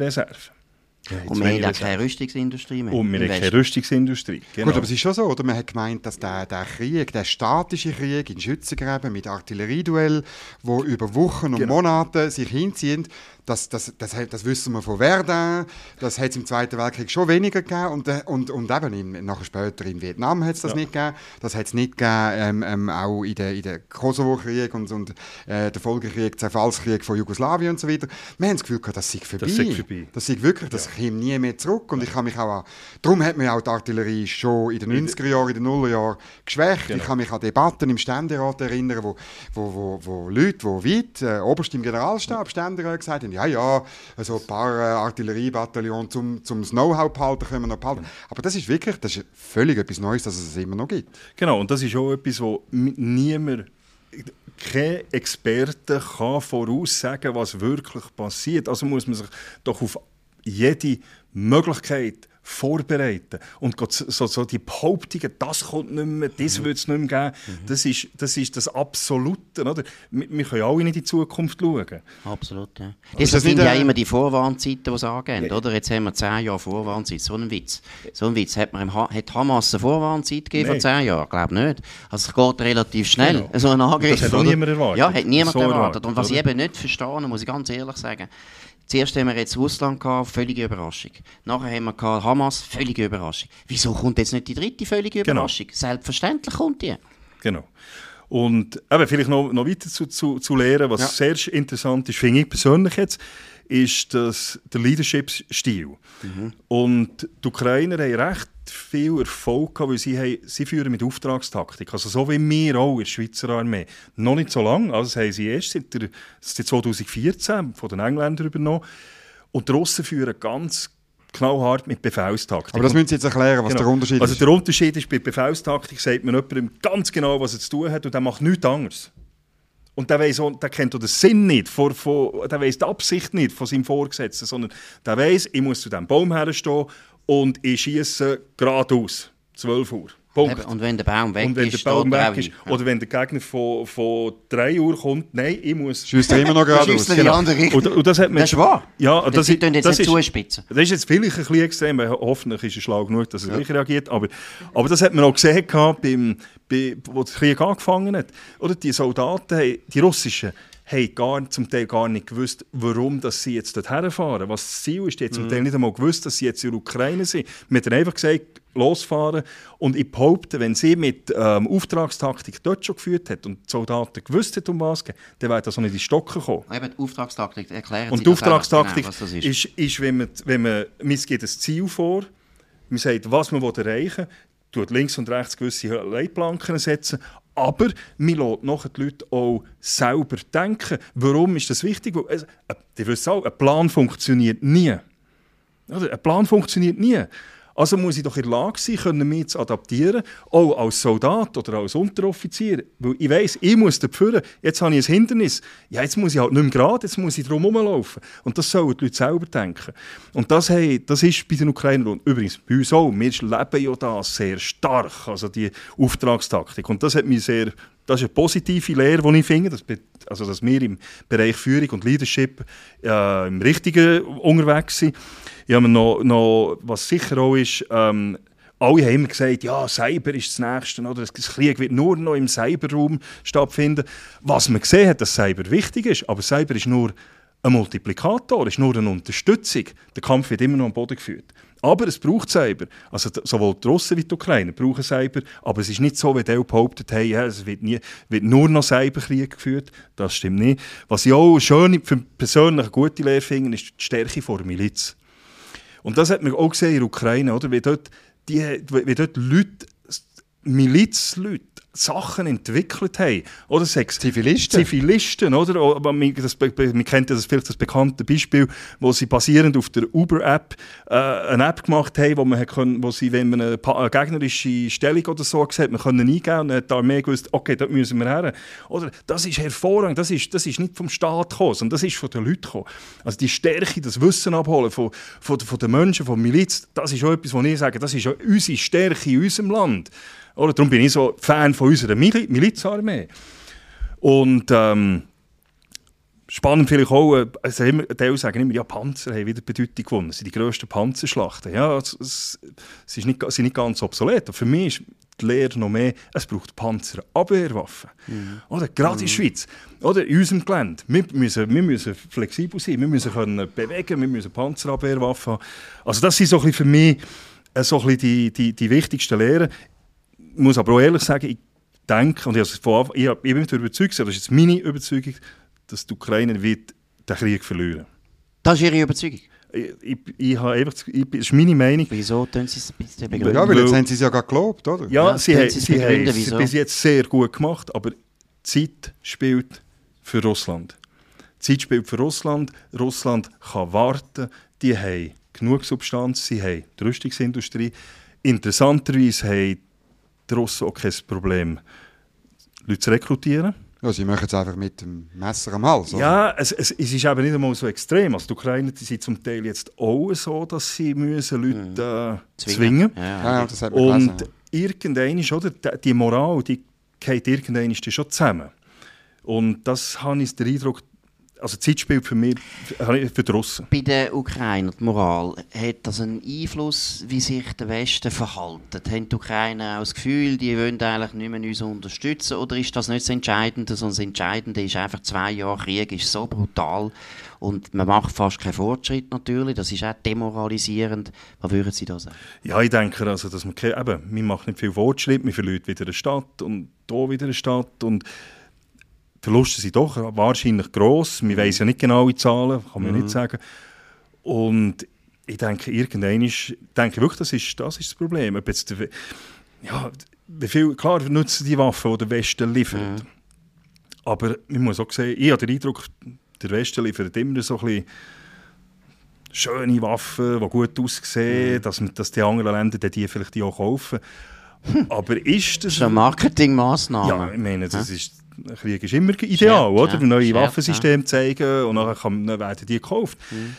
Reserven. Und wir haben auch keine Rüstungsindustrie mehr. Und wir haben keine Rüstungsindustrie, genau. Gut, aber es ist schon so, oder? Man hat gemeint, dass der, der Krieg, der statische Krieg in Schützengräben mit Artillerieduell, wo über Wochen und genau. Monate sich hinziehen, das, das, das, das, wissen wir von Verdun, das hat es im Zweiten Weltkrieg schon weniger gegeben und, äh, und, und eben in, nachher später in Vietnam hat es das ja. nicht gegeben, das hat es nicht gegeben, ähm, ähm, auch in den in der Kosovo-Krieg und, und äh, der Folgekrieg, Zerfallskrieg von Jugoslawien und so weiter. Wir haben das Gefühl gehabt, das sei vorbei. Das sei vorbei. Das sei wirklich, das kommt nie mehr zurück und ich kann mich auch, darum hat man auch die Artillerie schon in den 90er Jahren, in den Nullerjahren geschwächt. Genau. Ich kann mich an Debatten im Ständerat erinnern, wo, wo, wo, wo Leute, die weit, äh, oberst im Generalstab, Ständerat gesagt haben, ja, ja, also ein paar äh, Artilleriebataillon zum, zum Know-how behalten können wir noch behalten. Aber das ist wirklich, das ist völlig etwas Neues, dass es immer noch gibt. Genau, und das ist auch etwas, wo niemand kein Experte kann voraussagen, was wirklich passiert. Also muss man sich doch auf jede Möglichkeit vorbereiten. Und so, so die Behauptungen, das kommt nicht mehr, das mhm. wird es nicht mehr geben, mhm. das, ist, das ist das Absolute. Oder? Wir, wir können alle in die Zukunft schauen. Absolut, ja. Das, das sind ja immer die Vorwarnzeiten, die es angehen. Ja. Oder? Jetzt haben wir zehn Jahre Vorwarnzeit. So ein Witz. So ein Witz. Hat, man ha hat Hamas eine Vorwarnzeit gegeben vor zehn Jahren? Ich glaube nicht. Also es geht relativ schnell, genau. so ein Angriff. Das hat auch niemand erwartet. Ja, hat niemand so erwartet. Und was oder? ich eben nicht verstehe, muss ich ganz ehrlich sagen, Zuerst haben wir jetzt Russland gehabt, völlige Überraschung. Nachher haben wir gehabt Hamas, völlige Überraschung. Wieso kommt jetzt nicht die dritte völlige genau. Überraschung? Genau. Selbstverständlich kommt die. Genau. Und eben, vielleicht noch, noch weiter zu, zu, zu lernen, was ja. sehr interessant ist, finde ich persönlich jetzt, ist das, der Leadership-Stil. Mhm. Und die Ukrainer haben recht viel Erfolg gehabt, weil sie, haben, sie führen mit Auftragstaktik. Also so wie wir auch in der Schweizer Armee. Noch nicht so lange, also das haben sie erst seit, der, seit 2014 von den Engländern übernommen. Und die Russen führen ganz knallhart mit Befehlstaktik. Aber das müssen Sie jetzt erklären, was genau. der Unterschied also ist. Also der Unterschied ist, bei Befehlstaktik sagt man jemandem ganz genau, was er zu tun hat und der macht nichts anderes. Und der, weiss, der kennt den Sinn nicht, von, von, der weiss die Absicht nicht von seinem Vorgesetzten, sondern der weiss, ich muss zu diesem Baum herstehen und ich schieße geradeaus. 12 Uhr. Punkt. Und wenn der Baum weg und wenn ist, der Baum weg ist, ja. oder wenn der Gegner von, von 3 Uhr kommt, nein, ich muss... Schießt er immer noch <laughs> geradeaus. Genau. Und, und das, hat man, das ist wahr. Ja, das, das, jetzt das, ist, zuspitzen. das ist jetzt vielleicht ein bisschen extrem, hoffentlich ist er schlau genug, dass er ja. gleich reagiert, aber, aber das hat man auch gesehen, beim, bei, wo der Krieg angefangen hat. Oder die Soldaten, die russischen, haben gar, zum Teil gar nicht gewusst, warum dass sie jetzt dort herfahren. Was das Ziel ist, die haben zum mhm. Teil nicht einmal gewusst, dass sie jetzt in der Ukraine sind. Wir haben einfach gesagt, losfahren. Und ich behaupte, wenn sie mit ähm, Auftragstaktik dort schon geführt hat und die Soldaten gewusst hat, um was es geht, dann wäre das auch nicht in Stocken gekommen. Eben die Auftragstaktik, erklären Und die Auftragstaktik genau, ist. ist. Ist, wenn man, wenn man, man gibt ein Ziel vor, man sagt, was man erreichen will, tut links und rechts gewisse Leitplanken setzen, aber man lässt nachher die Leute auch selber denken. Warum ist das wichtig? Weil, also, die wissen auch, ein Plan funktioniert nie. Ein Plan funktioniert nie. Also muss ich doch in der Lage sein, können mich zu adaptieren, auch als Soldat oder als Unteroffizier. Weil ich weiss, ich muss dafür, jetzt habe ich ein Hindernis, ja, jetzt muss ich halt nicht mehr gerade, jetzt muss ich drum herumlaufen. Und das sollen die Leute selber denken. Und das, hey, das ist bei den Ukrainern und übrigens bei uns auch, wir leben ja das sehr stark, also die Auftragstaktik. Und das hat mich sehr das ist eine positive Lehre, die ich finde, dass, also dass wir im Bereich Führung und Leadership äh, im Richtigen unterwegs sind. Ich habe noch, noch, was sicher auch ist, ähm, alle haben immer gesagt, ja, Cyber ist das Nächste, oder? Das Krieg wird nur noch im Cyberraum stattfinden. Was man gesehen hat, dass Cyber wichtig ist, aber Cyber ist nur ein Multiplikator, ist nur eine Unterstützung. Der Kampf wird immer noch am Boden geführt. Aber es braucht Cyber. Also sowohl die Russen wie die Ukrainer brauchen Cyber. Aber es ist nicht so, wie die behauptet haben, ja, es wird, nie, wird nur noch Cyberkrieg geführt. Das stimmt nicht. Was ich auch schön, für persönlich eine gute Lehre finde, ist die Stärke der Miliz. Und das hat man auch gesehen in der Ukraine, oder? Wie dort, die, wie dort Leute, Milizleute, Sachen entwickelt haben. Oder sechs Zivilisten. Zivilisten, oder? Man, das, man kennt das vielleicht das bekannte Beispiel, wo sie basierend auf der Uber-App äh, eine App gemacht haben, wo, man können, wo sie, wenn man eine, eine gegnerische Stellung oder so hat, man können eingeben und dann hat die Armee gewusst, okay, dort müssen wir her. Oder? Das ist hervorragend, das ist, das ist nicht vom Staat gekommen, sondern das ist von den Leuten gekommen. Also die Stärke, das Wissen abholen von, von, von den Menschen, von Miliz, das ist auch etwas, was ich sage, das ist auch unsere Stärke in unserem Land. Oder? Darum bin ich so Fan von unserer Mil Milizarmee. Und ähm, spannend vielleicht auch, also immer, die sagen immer, ja, Panzer haben wieder Bedeutung gewonnen. Das sind die grössten Panzerschlachten. Ja, es, es, es ist nicht, sind nicht ganz obsolet. Aber für mich ist die Lehre noch mehr, es braucht Panzerabwehrwaffen. Mhm. Oder? Gerade mhm. in der Schweiz. Oder in unserem Gelände. Wir müssen, wir müssen flexibel sein, wir müssen können bewegen, wir müssen Panzerabwehrwaffen haben. Also das sind so ein für mich äh, so ein die, die, die wichtigsten Lehren muss aber auch ehrlich sagen, ich denke, und ich, von ich, ich bin überzeugt, das ist jetzt meine Überzeugung, dass die Ukraine wird den Krieg verlieren Das ist Ihre Überzeugung? Ich, ich, ich habe einfach, ich, das ist meine Meinung. Wieso tun Sie es bisschen begründen? Ja, weil jetzt haben Sie es ja gerade gelobt, oder? Ja, ja Sie, haben, Sie haben es bis jetzt sehr gut gemacht, aber Zeit spielt für Russland. Zeit spielt für Russland. Russland kann warten. Die haben genug Substanz, sie haben die Rüstungsindustrie. Interessanterweise haben die Russen auch kein Problem, Leute zu rekrutieren. Ja, sie machen es einfach mit dem Messer am Hals. Oder? Ja, es, es, es, ist eben nicht einmal so extrem. Also die Ukrainer die sind zum Teil jetzt auch so, dass sie müssen Leute äh, zwingen. zwingen. Ja, ja, Und irgendwann ist, oder, die Moral, die geht irgendwann schon zusammen. Und das habe ich den Eindruck, also Zeit spielt für mich, für die Russen. Bei den Ukrainern, die Moral, hat das einen Einfluss, wie sich der Westen verhalten? Haben die Ukrainer auch das Gefühl, die wollen eigentlich nicht mehr uns unterstützen? Oder ist das nicht das Entscheidende, sondern das Entscheidende ist einfach, zwei Jahre Krieg ist so brutal und man macht fast keinen Fortschritt natürlich. Das ist auch demoralisierend. Was würden Sie da sagen? Ja, ich denke, also, dass man, eben, man macht nicht viel Fortschritt, man verliert wieder eine Stadt und hier wieder eine Stadt und Verluste sind doch wahrscheinlich gross. Wir wissen ja nicht genau die Zahlen, kann man mhm. nicht sagen. Und ich denke, irgendwann ist, denke wirklich, das ist, das ist das Problem. Ob jetzt der, ja, wie viel, klar nutzen die Waffen, die der Westen liefert. Mhm. Aber man muss auch sehen, ich habe den Eindruck, der Westen liefert immer so ein bisschen schöne Waffen, die gut aussehen, mhm. dass, dass die anderen Länder die vielleicht die auch kaufen. Aber ist das... Das ist eine Marketingmaßnahme. Ja, ich meine, das ja? ist Krieg ist immer ideal, oder? Ja. Neue Waffensysteme zeigen und dann, kann, dann werden die gekauft. Mhm.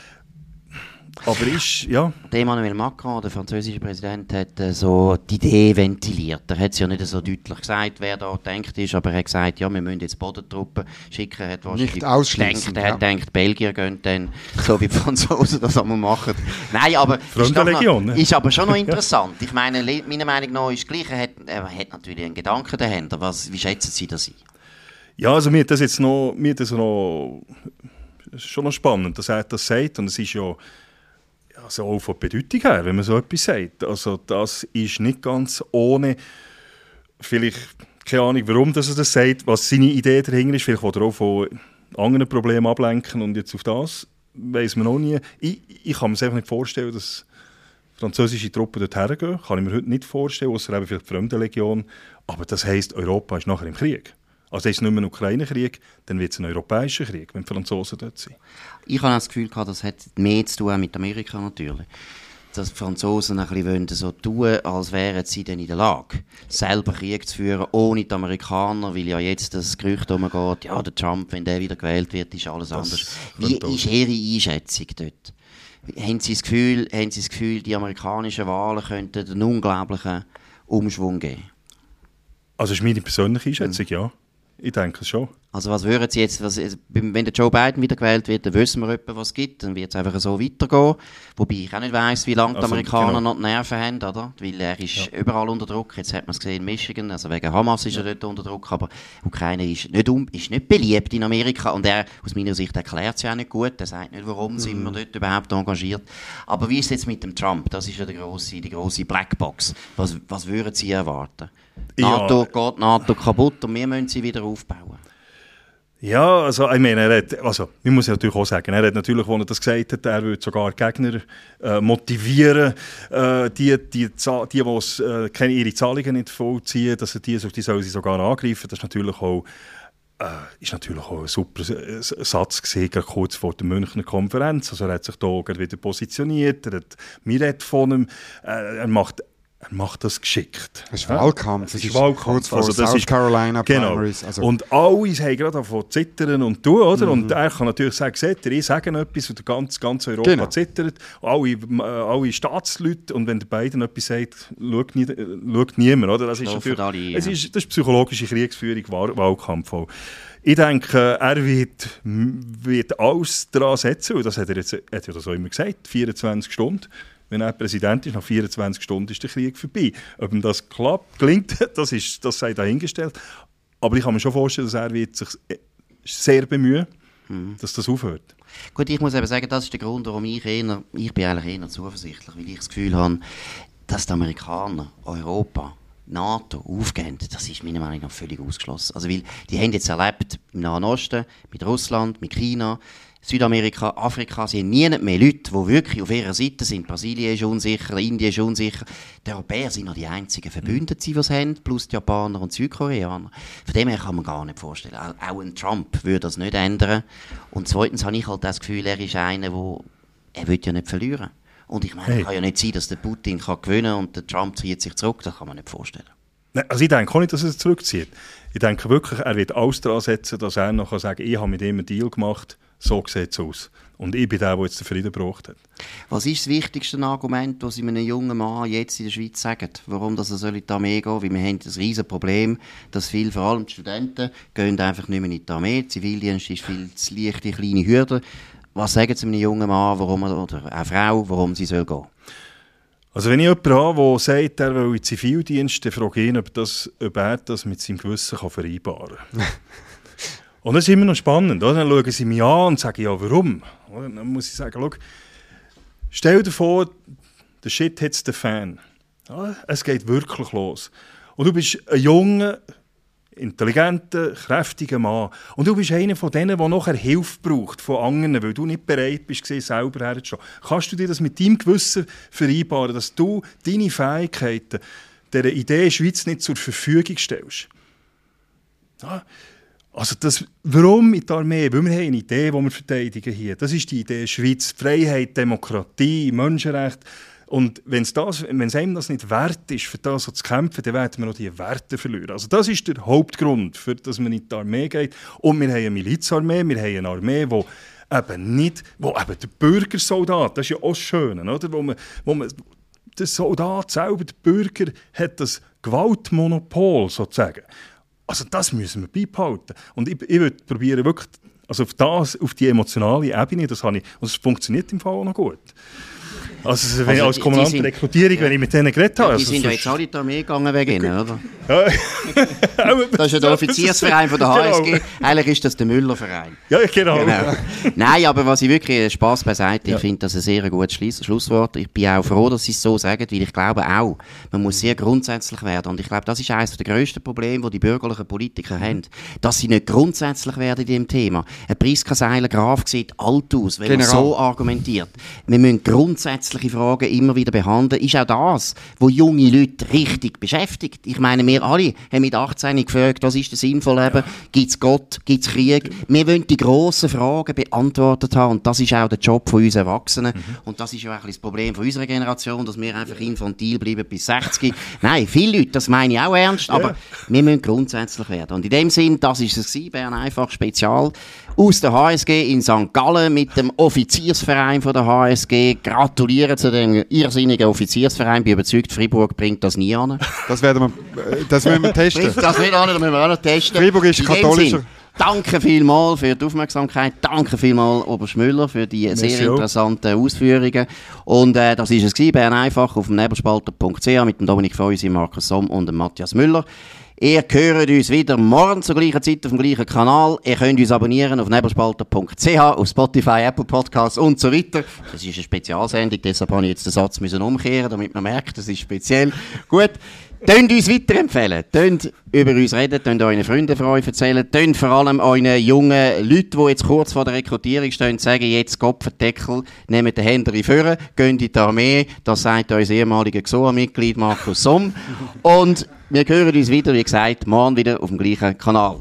Aber ist, ja. Emmanuel Macron, der französische Präsident, hat äh, so die Idee ventiliert. Er hat es ja nicht so deutlich gesagt, wer da denkt ist, aber er hat gesagt, ja, wir müssen jetzt Bodentruppen schicken. Er hat wahrscheinlich nicht ausschließen. Er hat ja. gedacht, Belgier gehen dann, so wie die Franzosen das einmal machen. Nein, aber ist, noch, ne? ist, aber schon noch <laughs> interessant. Ich meine, meiner Meinung nach ist gleich, er hat, er hat natürlich einen Gedanken dahinter. Was, wie schätzen Sie das ein? Ja, also mir das jetzt noch, mir das noch schon noch spannend, dass er das sagt und es ist ja also auch von Bedeutung her, wenn man so etwas sagt. Also das ist nicht ganz ohne, vielleicht, keine Ahnung, warum dass er das sagt, was seine Idee dahinter ist, vielleicht will er auch von anderen Problemen ablenken und jetzt auf das weiß man auch nie. Ich, ich kann mir einfach nicht vorstellen, dass französische Truppen dort hergehen. Kann ich mir heute nicht vorstellen, außer eben vielleicht die Fremdenlegion. Aber das heisst, Europa ist nachher im Krieg. Also ist es nicht mehr ein Ukraine-Krieg, dann wird es ein europäischer Krieg, wenn die Franzosen dort sind. Ich habe das Gefühl, gehabt, das hat mehr zu tun mit Amerika natürlich. Dass die Franzosen ein bisschen so tun als wären sie dann in der Lage, selber Krieg zu führen, ohne die Amerikaner, weil ja jetzt das Gerücht umgeht, ja, der Trump, wenn der wieder gewählt wird, ist alles das anders. Wie ist Ihre Einschätzung dort? Haben Sie, das Gefühl, haben Sie das Gefühl, die amerikanischen Wahlen könnten einen unglaublichen Umschwung geben? Also das ist meine persönliche Einschätzung, mhm. ja. Ich denke schon. Also was würden Sie jetzt, was, wenn der Joe Biden wieder gewählt wird, dann wissen wir etwa, was es gibt, dann wird es einfach so weitergehen. Wobei ich auch nicht weiss, wie lange die Also, Amerikaner genau. noch die Nerven haben, oder? Weil er ist überall unter Druck. Jetzt hat man es gesehen in Michigan, also wegen Hamas ist er dort unter Druck, aber Ukraine ist nicht, um, ist nicht beliebt in Amerika und er, aus meiner Sicht, erklärt es ja auch nicht gut. Er sagt nicht, warum sind Mhm. wir dort überhaupt engagiert. Aber wie ist es jetzt mit dem Trump? Das ist ja die grosse, die grosse Blackbox. Was, was würden Sie erwarten? Ja. NATO geht NATO kaputt und wir müssen sie wieder aufbauen. Ja, also ich meine, er hat, also, ich muss natürlich auch sagen, er hat natürlich, als er das gesagt hat, er würde sogar Gegner äh, motivieren, äh, die, die, die, die es, äh, keine, ihre Zahlungen nicht vollziehen, dass er die, die sollen sie sogar angreifen. Das ist natürlich auch, äh, ist natürlich auch ein super äh, Satz gesehen, kurz vor der Münchner Konferenz. Also er hat sich da wieder positioniert, er hat mir von ihm, äh, er macht er macht das geschickt. Es ist Ja? Wahlkampf. Es ist ist Wahlkampf. kurz vor Also das South ist- Carolina Genau. Primaries. Also- Und alle haben gerade davon zittern und tun, oder? Und er kann natürlich sagen, seht ihr, ich sage etwas und ganz, ganz Europa Genau. zittert. Alle, äh, alle Staatsleute und wenn der Biden etwas sagt, schaut, nie, äh, schaut niemand, oder? Das ist natürlich, alle ein, es ist, das ist psychologische Kriegsführung, Wahl, Wahlkampf auch. Ich denke, er wird, wird alles daran setzen, und das hat er jetzt hat er das auch immer gesagt, 24 Stunden. Wenn er Präsident ist, nach 24 Stunden ist der Krieg vorbei. Ob ihm das klappt, gelingt, <laughs> das, ist, das sei dahingestellt. Aber ich kann mir schon vorstellen, dass er wird sich sehr bemühen, dass das aufhört. Gut, ich muss eben sagen, das ist der Grund, warum ich eher, ich bin eigentlich eher zuversichtlich, weil ich das Gefühl habe, dass die Amerikaner, Europa, NATO aufgehen, das ist meiner Meinung nach völlig ausgeschlossen. Also, weil die haben jetzt erlebt im Nahen Osten, mit Russland, mit China, Südamerika, Afrika, sie haben nie mehr Leute, die wirklich auf ihrer Seite sind. Brasilien ist unsicher, Indien ist unsicher. Die Europäer sind noch die einzigen Verbündeten, die es haben, plus die Japaner und Südkoreaner. Von dem her kann man gar nicht vorstellen. Auch, ein Trump würde das nicht ändern. Und zweitens habe ich halt das Gefühl, er ist einer, der, er will ja nicht verlieren. Und ich meine, es Hey. kann ja nicht sein, dass der Putin kann gewinnen und der Trump zieht sich zurück. Das kann man nicht vorstellen. Also ich denke auch nicht, dass er es zurückzieht. Ich denke wirklich, er wird alles daran setzen, dass er noch sagen kann, ich habe mit ihm einen Deal gemacht, so sieht es aus. Und ich bin der, der jetzt den Frieden gebraucht hat. Was ist das wichtigste Argument, das Sie einem jungen Mann jetzt in der Schweiz sagen, warum das er soll in die Armee gehen Weil wir haben das riesige Problem, dass viele, vor allem die Studenten, gehen einfach nicht mehr in die Armee. Zivildienst ist viel zu leichte, kleine Hürde. Was sagen Sie einem jungen Mann, warum er, oder auch Frau, warum sie soll gehen Also wenn ich jemanden habe, der sagt, er will in Zivildienst, dann frage ich ihn, ob, das, ob er das mit seinem Gewissen kann vereinbaren kann. <laughs> und das ist immer noch spannend. Oder? Dann schauen sie mich an und sagen, ja, warum? Oder? Dann muss ich sagen, schau, stell dir vor, der Shit hits the fan. Es geht wirklich los. Und du bist ein junger, intelligenter, kräftiger Mann. Und du bist einer von denen, der nachher Hilfe braucht von anderen, weil du nicht bereit bist, selber herzustehen. Kannst du dir das mit deinem Gewissen vereinbaren, dass du deine Fähigkeiten dieser Idee Schweiz nicht zur Verfügung stellst? Ja, also das, warum in der Armee? Weil wir haben eine Idee, die wir verteidigen hier. Das ist die Idee Schweiz. Freiheit, Demokratie, Menschenrecht. Und wenn es einem das nicht wert ist, für das so zu kämpfen, dann werden wir noch diese Werte verlieren. Also das ist der Hauptgrund, für dass man in die Armee geht. Und wir haben eine Milizarmee, wir haben eine Armee, die eben nicht, wo eben der Bürgersoldat, das ist ja auch das Schöne, oder? Wo man, wo man, der Soldat selber, der Bürger, hat das Gewaltmonopol sozusagen. Also das müssen wir beibehalten. Und ich, ich würde probieren, wirklich, also auf, das, auf die emotionale Ebene, das habe ich, und es funktioniert im Fall auch noch gut. Also, wenn Also ich als die- die Kommandant sind- der Rekrutierung, wenn ich mit denen geredet habe. Die also sind ja jetzt alle in die Armee gegangen wegen Ihnen, oder? Ja. <laughs> Das ist ja der Offiziersverein von der HSG. <laughs> Genau. Eigentlich ist das der Müllerverein. Ja, genau. Genau. Nein, aber was ich wirklich äh, Spaß beiseite, ich finde das ein sehr gutes Schluss Schlusswort. Ich bin auch froh, dass Sie es so sagen, weil ich glaube auch, man muss sehr grundsätzlich werden. Und ich glaube, das ist eines der grössten Probleme, die die bürgerlichen Politiker haben. Dass sie nicht grundsätzlich werden in dem Thema. Ein Priska Seiler Graf sieht alt aus, wenn General. man so argumentiert. Wir müssen grundsätzliche Fragen immer wieder behandeln. Ist auch das, wo junge Leute richtig beschäftigt. Ich meine, wir alle haben mit 18 gefragt, was ist das sinnvolle Leben? Gibt es Gott? Gibt es Krieg? Wir wollen die grossen Fragen beantwortet haben und das ist auch der Job von uns Erwachsenen. Und das ist ja auch ein bisschen das Problem von unserer Generation, dass wir einfach infantil bleiben bis 60. Nein, viele Leute, das meine ich auch ernst, aber wir müssen grundsätzlich werden. Und in dem Sinn, das ist es gewesen, Bern einfach Spezial aus der HSG in St. Gallen mit dem Offiziersverein von der HSG. Gratulieren zu dem irrsinnigen Offiziersverein. Bin überzeugt, Freiburg bringt das nie an. Das werden wir, äh, das werden wir <laughs> testen. Das nicht an, das müssen wir auch noch testen. Freiburg ist katholischer. Danke vielmals für die Aufmerksamkeit. Danke vielmals, Oberst Müller, für die Merci sehr auch. interessanten Ausführungen. Und äh, das ist es gewesen, Bern einfach auf dem nebelspalter.ch mit dem Dominik Feusi, Markus Somm und dem Matthias Müller. Ihr hört uns wieder morgen zur gleichen Zeit auf dem gleichen Kanal. Ihr könnt uns abonnieren auf nebelspalter.ch, auf Spotify, Apple Podcasts und so weiter. Das ist eine Spezialsendung, deshalb habe ich jetzt den Satz müssen umkehren, damit man merkt, das ist speziell. Gut. Tönt uns weiterempfehlen, tönt über uns reden, tönt euren Freunden von euch erzählen, tönt vor allem euren jungen Leuten, die jetzt kurz vor der Rekrutierung stehen, sagen jetzt Kopfendeckel, nehmt den Händler führen, geht in die Armee, das sagt unser ehemaliger XOA-Mitglied Markus Somm. Und wir hören uns wieder, wie gesagt, morgen wieder auf dem gleichen Kanal.